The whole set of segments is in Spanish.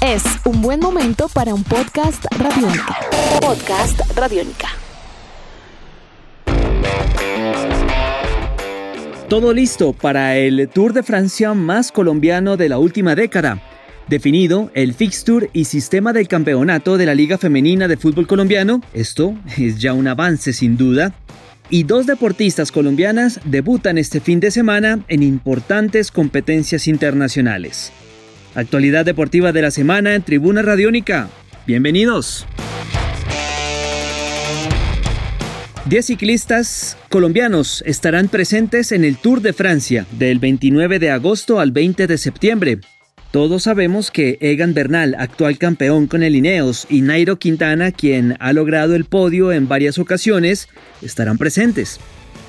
Es un buen momento para un podcast radiónica. Podcast radiónica. Todo listo para el Tour de Francia más colombiano de la última década. Definido el fixture y sistema del campeonato de la Liga Femenina de Fútbol Colombiano, esto es ya un avance sin duda, y dos deportistas colombianas debutan este fin de semana en importantes competencias internacionales. Actualidad deportiva de la semana en Tribuna Radiónica. Bienvenidos. Diez ciclistas colombianos estarán presentes en el Tour de Francia del 29 de agosto al 20 de septiembre. Todos sabemos que Egan Bernal, actual campeón con el Ineos, y Nairo Quintana, quien ha logrado el podio en varias ocasiones, estarán presentes.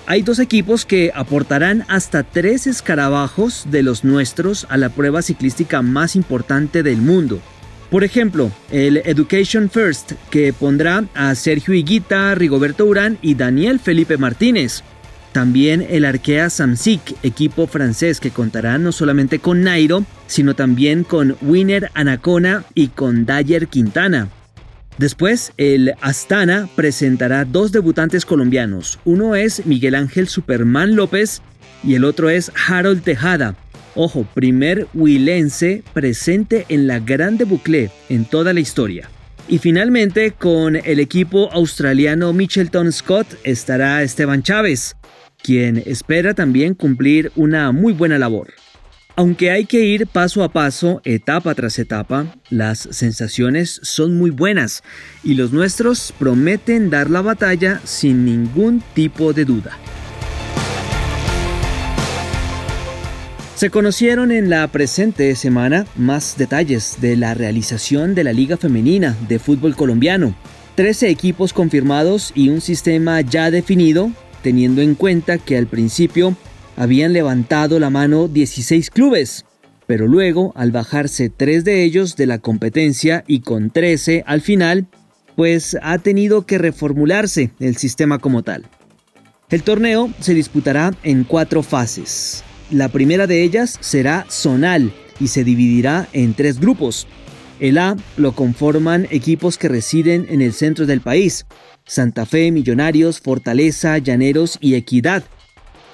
Hay dos equipos que aportarán hasta tres escarabajos de los nuestros a la prueba ciclística más importante del mundo. Por ejemplo, el Education First, que pondrá a Sergio Higuita, Rigoberto Urán y Daniel Felipe Martínez. También el Arkea Samsic, equipo francés que contará no solamente con Nairo, sino también con Winner Anacona y con Dyer Quintana. Después, el Astana presentará dos debutantes colombianos. Uno es Miguel Ángel Superman López y el otro es Harold Tejada. Ojo, primer huilense presente en la Grande Boucle en toda la historia. Y finalmente, con el equipo australiano Michelton Scott estará Esteban Chávez, quien espera también cumplir una muy buena labor. Aunque hay que ir paso a paso, etapa tras etapa, las sensaciones son muy buenas y los nuestros prometen dar la batalla sin ningún tipo de duda. Se conocieron en la presente semana más detalles de la realización de la Liga Femenina de Fútbol Colombiano. 13 equipos confirmados y un sistema ya definido, teniendo en cuenta que al principio habían levantado la mano 16 clubes, pero luego, al bajarse tres de ellos de la competencia y con 13 al final, pues ha tenido que reformularse el sistema como tal. El torneo se disputará en cuatro fases. La primera de ellas será zonal y se dividirá en tres grupos. El A lo conforman equipos que residen en el centro del país, Santa Fe, Millonarios, Fortaleza, Llaneros y Equidad,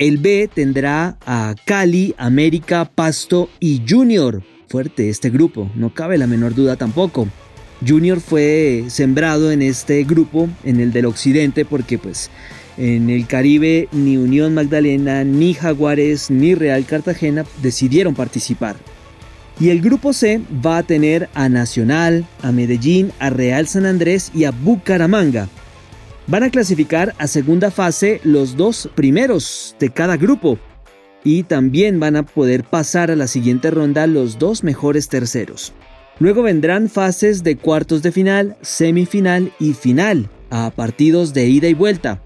el B tendrá a Cali, América, Pasto y Junior. Fuerte este grupo, no cabe la menor duda tampoco. Junior fue sembrado en este grupo, en el del occidente, porque pues en el Caribe ni Unión Magdalena, ni Jaguares, ni Real Cartagena decidieron participar. Y el grupo C va a tener a Nacional, a Medellín, a Real San Andrés y a Bucaramanga. Van a clasificar a segunda fase los dos primeros de cada grupo y también van a poder pasar a la siguiente ronda los dos mejores terceros. Luego vendrán fases de cuartos de final, semifinal y final, a partidos de ida y vuelta.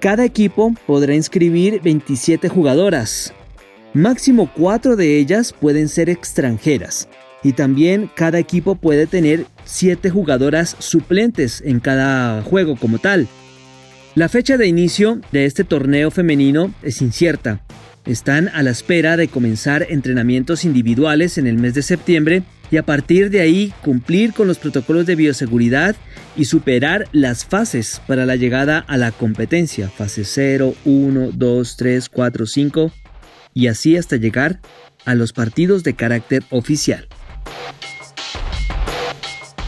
Cada equipo podrá inscribir 27 jugadoras. Máximo 4 de ellas pueden ser extranjeras y también cada equipo puede tener 7 jugadoras suplentes en cada juego como tal. La fecha de inicio de este torneo femenino es incierta. Están a la espera de comenzar entrenamientos individuales en el mes de septiembre y a partir de ahí cumplir con los protocolos de bioseguridad y superar las fases para la llegada a la competencia, fase 0, 1, 2, 3, 4, 5 y así hasta llegar a los partidos de carácter oficial.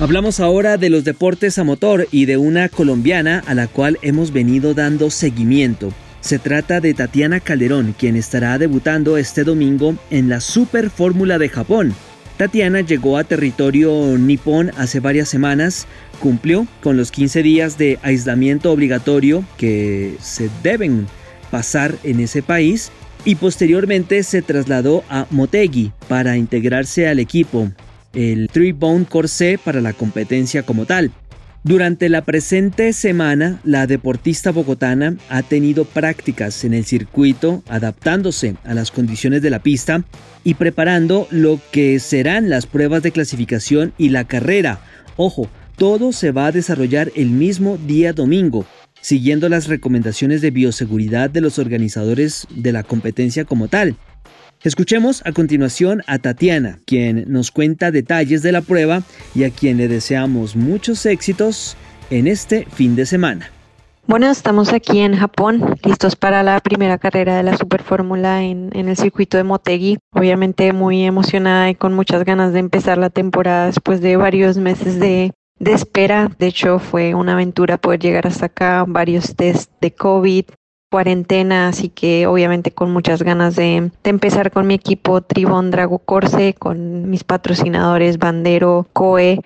Hablamos ahora de los deportes a motor y de una colombiana a la cual hemos venido dando seguimiento. Se trata de Tatiana Calderón, quien estará debutando este domingo en la Super Fórmula de Japón. Tatiana llegó a territorio nipón hace varias semanas, cumplió con los 15 días de aislamiento obligatorio que se deben pasar en ese país y posteriormente se trasladó a Motegi para integrarse al equipo el Three Bone Corsé para la competencia como tal. Durante la presente semana, la deportista bogotana ha tenido prácticas en el circuito, adaptándose a las condiciones de la pista y preparando lo que serán las pruebas de clasificación y la carrera. Ojo, todo se va a desarrollar el mismo día domingo, siguiendo las recomendaciones de bioseguridad de los organizadores de la competencia como tal. Escuchemos a continuación a Tatiana, quien nos cuenta detalles de la prueba y a quien le deseamos muchos éxitos en este fin de semana. Bueno, estamos aquí en Japón, listos para la primera carrera de la Super Fórmula en, el circuito de Motegi. Obviamente muy emocionada y con muchas ganas de empezar la temporada después de varios meses de, de espera. De hecho, fue una aventura poder llegar hasta acá, varios test de COVID, cuarentena, así que obviamente con muchas ganas de, empezar con mi equipo Tribon Drago Corse, con mis patrocinadores Bandero, Coe,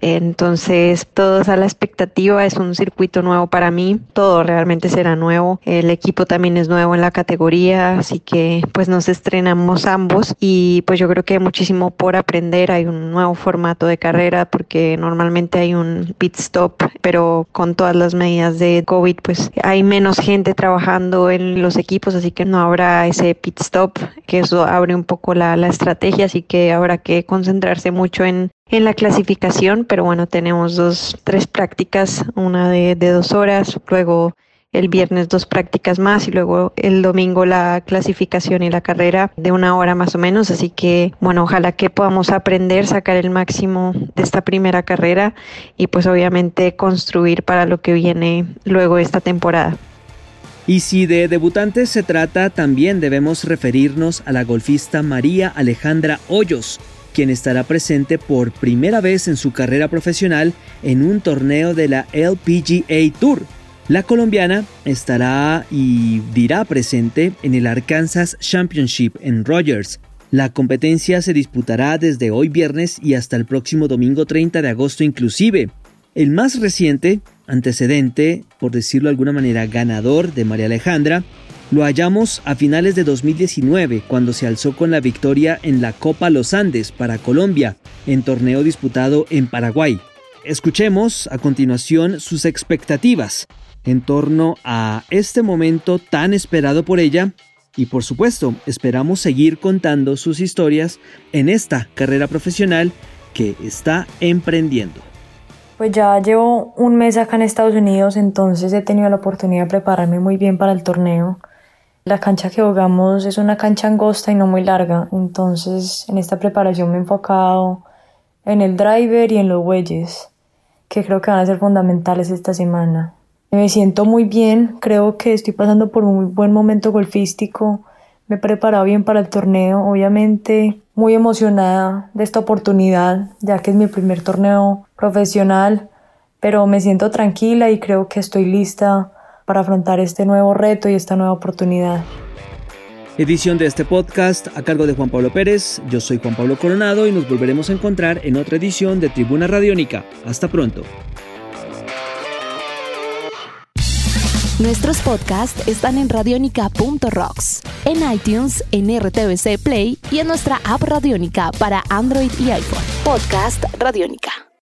entonces, todos a la expectativa, es un circuito nuevo para mí, todo realmente será nuevo. El equipo también es nuevo en la categoría, así que pues nos estrenamos ambos y pues yo creo que hay muchísimo por aprender. Hay un nuevo formato de carrera porque normalmente hay un pit stop, pero con todas las medidas de COVID, pues hay menos gente trabajando en los equipos, así que no habrá ese pit stop, que eso abre un poco la, la estrategia, así que habrá que concentrarse mucho en en la clasificación, pero bueno, tenemos dos, tres prácticas, una de, dos horas, luego el viernes dos prácticas más y luego el domingo la clasificación y la carrera de una hora más o menos. Así que bueno, ojalá que podamos aprender, sacar el máximo de esta primera carrera y pues obviamente construir para lo que viene luego esta temporada. Y si de debutantes se trata, también debemos referirnos a la golfista María Alejandra Hoyos, quien estará presente por primera vez en su carrera profesional en un torneo de la LPGA Tour. La colombiana estará y dirá presente en el Arkansas Championship en Rogers. La competencia se disputará desde hoy viernes y hasta el próximo domingo 30 de agosto inclusive. El más reciente antecedente, por decirlo de alguna manera, ganador de María Alejandra, lo hallamos a finales de 2019, cuando se alzó con la victoria en la Copa Los Andes para Colombia, en torneo disputado en Paraguay. Escuchemos a continuación sus expectativas en torno a este momento tan esperado por ella y por supuesto esperamos seguir contando sus historias en esta carrera profesional que está emprendiendo. Pues ya llevo un mes acá en Estados Unidos, entonces he tenido la oportunidad de prepararme muy bien para el torneo. La cancha que jugamos es una cancha angosta y no muy larga, entonces en esta preparación me he enfocado en el driver y en los bueyes, que creo que van a ser fundamentales esta semana. Me siento muy bien, creo que estoy pasando por un muy buen momento golfístico, me he preparado bien para el torneo, obviamente muy emocionada de esta oportunidad, ya que es mi primer torneo profesional, pero me siento tranquila y creo que estoy lista para afrontar este nuevo reto y esta nueva oportunidad. Edición de este podcast a cargo de Juan Pablo Pérez. Yo soy Juan Pablo Coronado y nos volveremos a encontrar en otra edición de Tribuna Radiónica. Hasta pronto. Nuestros podcasts están en radionica.rocks, en iTunes, en RTVC Play y en nuestra app Radionica para Android y iPhone. Podcast Radionica.